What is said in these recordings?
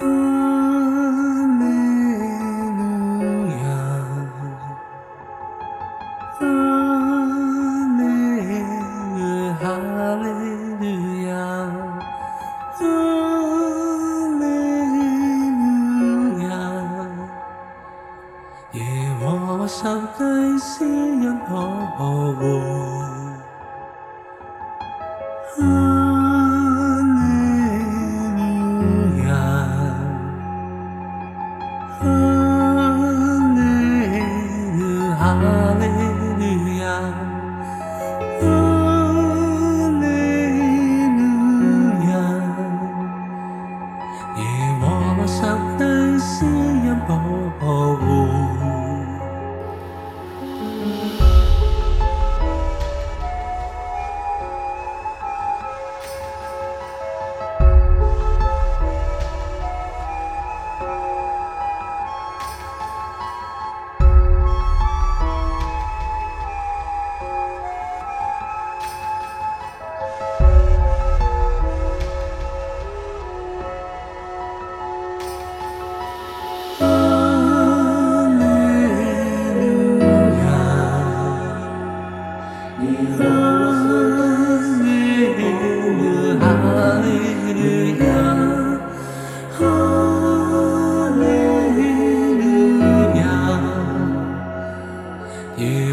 阿弥陀佛阿弥陀佛阿弥陀佛耶和华十诫思念可可 Hallelujah.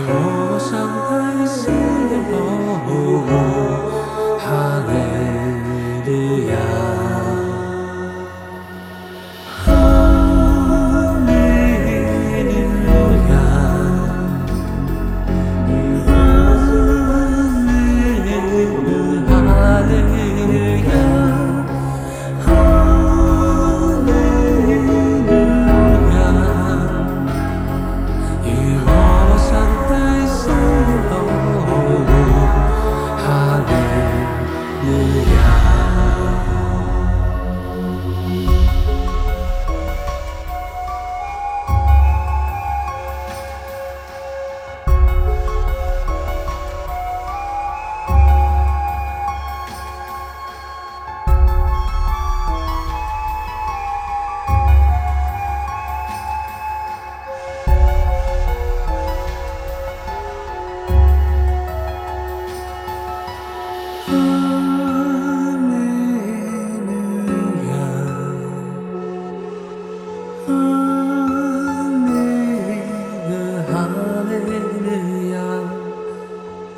耶和华上帝施